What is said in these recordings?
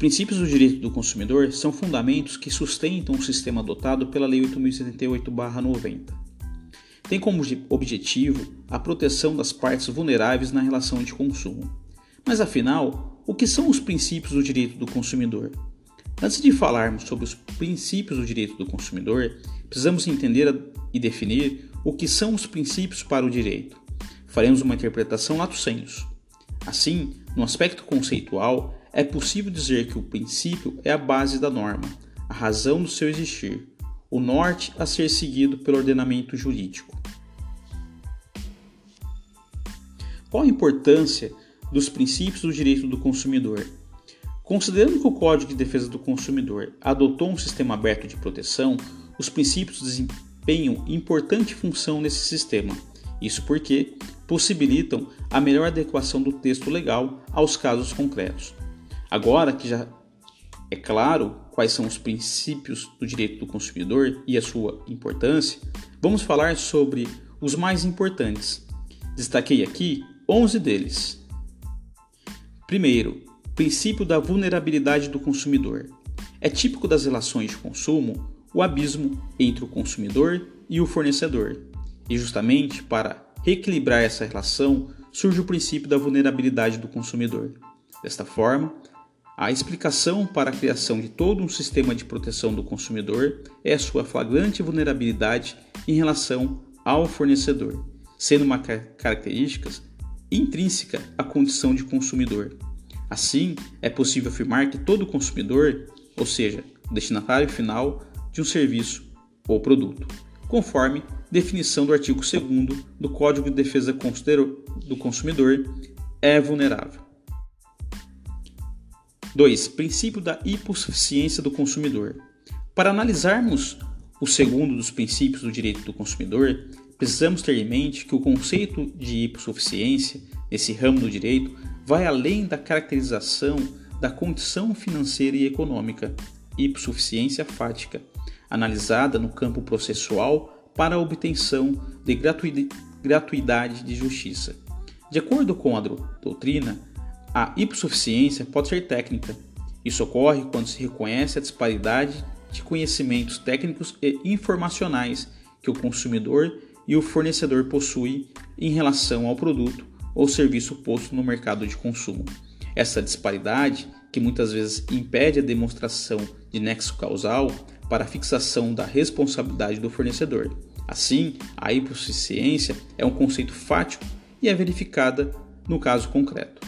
princípios do direito do consumidor são fundamentos que sustentam o sistema adotado pela Lei 8078-90. Tem como objetivo a proteção das partes vulneráveis na relação de consumo. Mas afinal, o que são os princípios do direito do consumidor? Antes de falarmos sobre os princípios do direito do consumidor, precisamos entender e definir o que são os princípios para o direito. Faremos uma interpretação lato sensu. Assim, no aspecto conceitual, é possível dizer que o princípio é a base da norma, a razão do seu existir, o norte a ser seguido pelo ordenamento jurídico. Qual a importância dos princípios do direito do consumidor? Considerando que o Código de Defesa do Consumidor adotou um sistema aberto de proteção, os princípios desempenham importante função nesse sistema. Isso porque possibilitam a melhor adequação do texto legal aos casos concretos. Agora que já é claro quais são os princípios do direito do consumidor e a sua importância, vamos falar sobre os mais importantes. Destaquei aqui 11 deles. Primeiro, princípio da vulnerabilidade do consumidor. É típico das relações de consumo o abismo entre o consumidor e o fornecedor. E justamente para reequilibrar essa relação surge o princípio da vulnerabilidade do consumidor. Desta forma, a explicação para a criação de todo um sistema de proteção do consumidor é sua flagrante vulnerabilidade em relação ao fornecedor, sendo uma característica intrínseca à condição de consumidor. Assim, é possível afirmar que todo consumidor, ou seja, destinatário final de um serviço ou produto, conforme definição do artigo 2 do Código de Defesa do Consumidor, é vulnerável. 2. Princípio da hipossuficiência do consumidor. Para analisarmos o segundo dos princípios do direito do consumidor, precisamos ter em mente que o conceito de hipossuficiência, nesse ramo do direito, vai além da caracterização da condição financeira e econômica, hipossuficiência fática, analisada no campo processual para a obtenção de gratuidade de justiça. De acordo com a doutrina, a hipossuficiência pode ser técnica. Isso ocorre quando se reconhece a disparidade de conhecimentos técnicos e informacionais que o consumidor e o fornecedor possuem em relação ao produto ou serviço posto no mercado de consumo. Essa disparidade, que muitas vezes impede a demonstração de nexo causal para a fixação da responsabilidade do fornecedor. Assim, a hipossuficiência é um conceito fático e é verificada no caso concreto.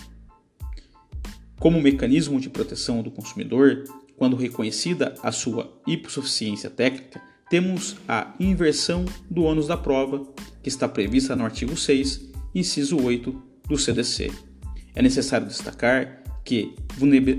Como mecanismo de proteção do consumidor, quando reconhecida a sua hipossuficiência técnica, temos a inversão do ônus da prova, que está prevista no artigo 6, inciso 8 do CDC. É necessário destacar que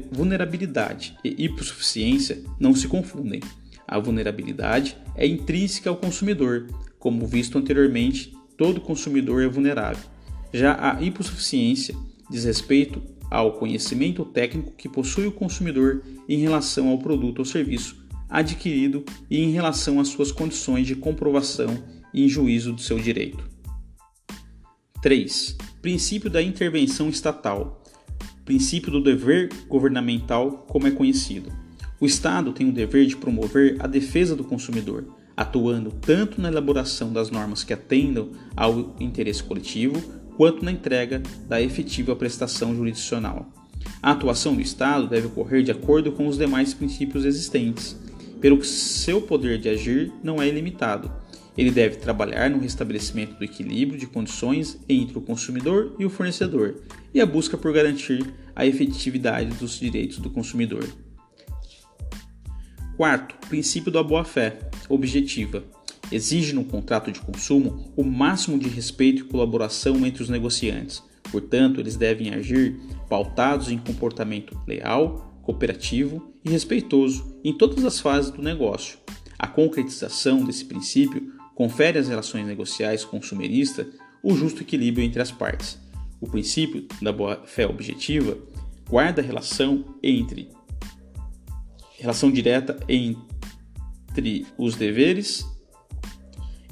vulnerabilidade e hipossuficiência não se confundem. A vulnerabilidade é intrínseca ao consumidor, como visto anteriormente, todo consumidor é vulnerável. Já a hipossuficiência diz respeito ao conhecimento técnico que possui o consumidor em relação ao produto ou serviço adquirido e em relação às suas condições de comprovação e em juízo do seu direito. 3. Princípio da intervenção estatal. Princípio do dever governamental, como é conhecido. O Estado tem o dever de promover a defesa do consumidor, atuando tanto na elaboração das normas que atendam ao interesse coletivo, quanto na entrega da efetiva prestação jurisdicional. A atuação do Estado deve ocorrer de acordo com os demais princípios existentes, pelo que seu poder de agir não é ilimitado. Ele deve trabalhar no restabelecimento do equilíbrio de condições entre o consumidor e o fornecedor e a busca por garantir a efetividade dos direitos do consumidor. Quarto, princípio da boa-fé objetiva exige no contrato de consumo o máximo de respeito e colaboração entre os negociantes. Portanto, eles devem agir pautados em comportamento leal, cooperativo e respeitoso em todas as fases do negócio. A concretização desse princípio confere às relações negociais consumeristas o justo equilíbrio entre as partes. O princípio da boa-fé objetiva guarda relação entre relação direta entre os deveres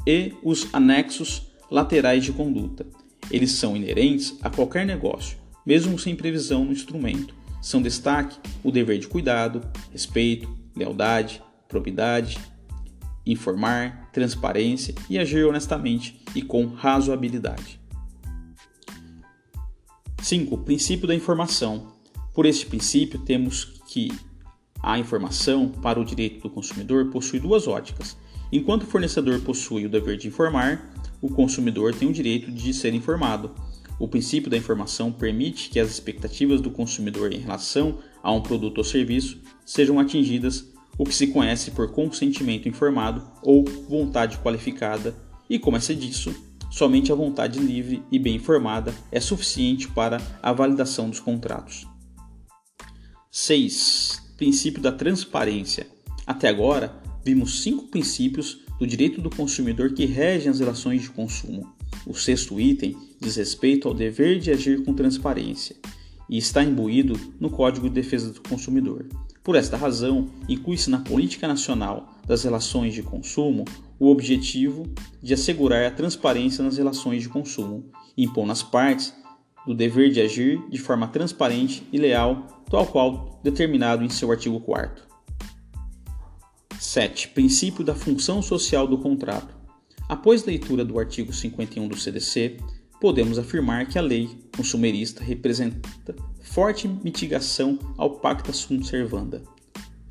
e os anexos laterais de conduta. Eles são inerentes a qualquer negócio, mesmo sem previsão no instrumento, são destaque o dever de cuidado, respeito, lealdade, probidade, informar, transparência e agir honestamente e com razoabilidade. 5. Princípio da informação. Por este princípio, temos que a informação para o direito do consumidor possui duas óticas. Enquanto o fornecedor possui o dever de informar, o consumidor tem o direito de ser informado. O princípio da informação permite que as expectativas do consumidor em relação a um produto ou serviço sejam atingidas, o que se conhece por consentimento informado ou vontade qualificada, e como é disso, somente a vontade livre e bem informada é suficiente para a validação dos contratos. 6. Princípio da transparência. Até agora, vimos cinco princípios do direito do consumidor que regem as relações de consumo. O sexto item diz respeito ao dever de agir com transparência e está imbuído no Código de Defesa do Consumidor. Por esta razão, inclui-se na Política Nacional das Relações de Consumo o objetivo de assegurar a transparência nas relações de consumo, impondo às partes do dever de agir de forma transparente e leal, tal qual determinado em seu artigo 4 7. Princípio da função social do contrato. Após leitura do artigo 51 do CDC, podemos afirmar que a lei consumerista representa forte mitigação ao pacta sunt servanda.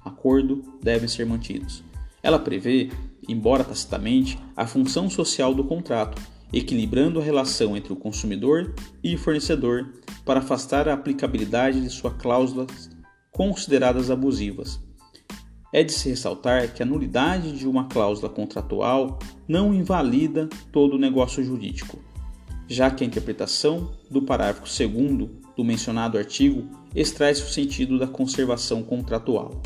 Acordo devem ser mantidos. Ela prevê, embora tacitamente, a função social do contrato, equilibrando a relação entre o consumidor e o fornecedor para afastar a aplicabilidade de suas cláusulas consideradas abusivas é de se ressaltar que a nulidade de uma cláusula contratual não invalida todo o negócio jurídico, já que a interpretação do parágrafo 2 do mencionado artigo extrai-se o sentido da conservação contratual.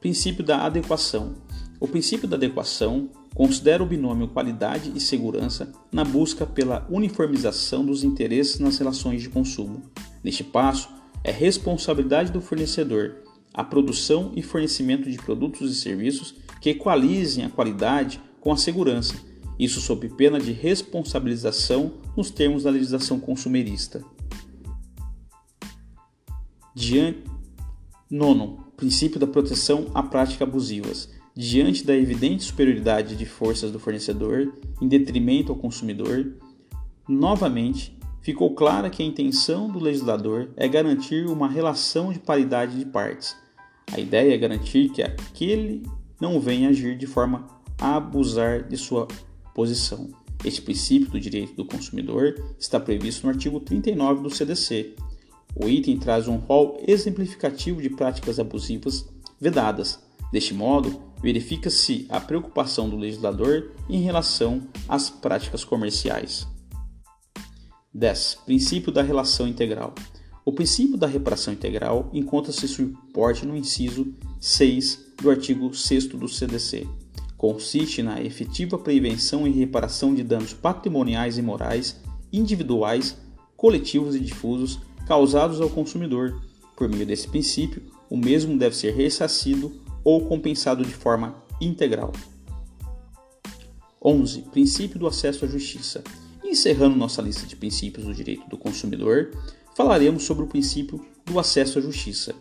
Princípio da adequação. O princípio da adequação considera o binômio qualidade e segurança na busca pela uniformização dos interesses nas relações de consumo. Neste passo, é responsabilidade do fornecedor a produção e fornecimento de produtos e serviços que equalizem a qualidade com a segurança, isso sob pena de responsabilização nos termos da legislação consumerista. Diante... Nono, princípio da proteção à prática abusivas. Diante da evidente superioridade de forças do fornecedor em detrimento ao consumidor, novamente ficou clara que a intenção do legislador é garantir uma relação de paridade de partes a ideia é garantir que aquele não venha agir de forma a abusar de sua posição. Este princípio do direito do consumidor está previsto no artigo 39 do CDC. O item traz um rol exemplificativo de práticas abusivas vedadas. Deste modo, verifica-se a preocupação do legislador em relação às práticas comerciais. 10. Princípio da relação integral. O princípio da reparação integral encontra-se suporte no inciso 6 do artigo 6 do CDC. Consiste na efetiva prevenção e reparação de danos patrimoniais e morais, individuais, coletivos e difusos causados ao consumidor. Por meio desse princípio, o mesmo deve ser ressarcido ou compensado de forma integral. 11. Princípio do acesso à justiça. Encerrando nossa lista de princípios do direito do consumidor, falaremos sobre o princípio do acesso à justiça.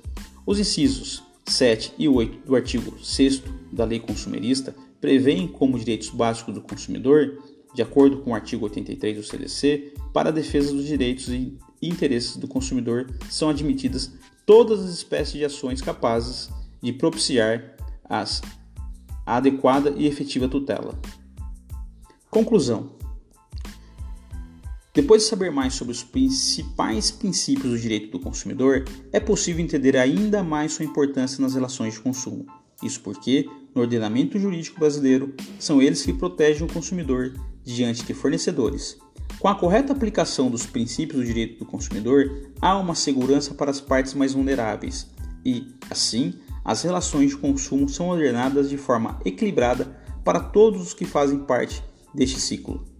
Os incisos 7 e 8 do artigo 6 da Lei Consumerista prevêem como direitos básicos do consumidor, de acordo com o artigo 83 do CDC, para a defesa dos direitos e interesses do consumidor são admitidas todas as espécies de ações capazes de propiciar as, a adequada e efetiva tutela. Conclusão: depois de saber mais sobre os principais princípios do direito do consumidor, é possível entender ainda mais sua importância nas relações de consumo. Isso porque, no ordenamento jurídico brasileiro, são eles que protegem o consumidor diante de fornecedores. Com a correta aplicação dos princípios do direito do consumidor, há uma segurança para as partes mais vulneráveis e, assim, as relações de consumo são ordenadas de forma equilibrada para todos os que fazem parte deste ciclo.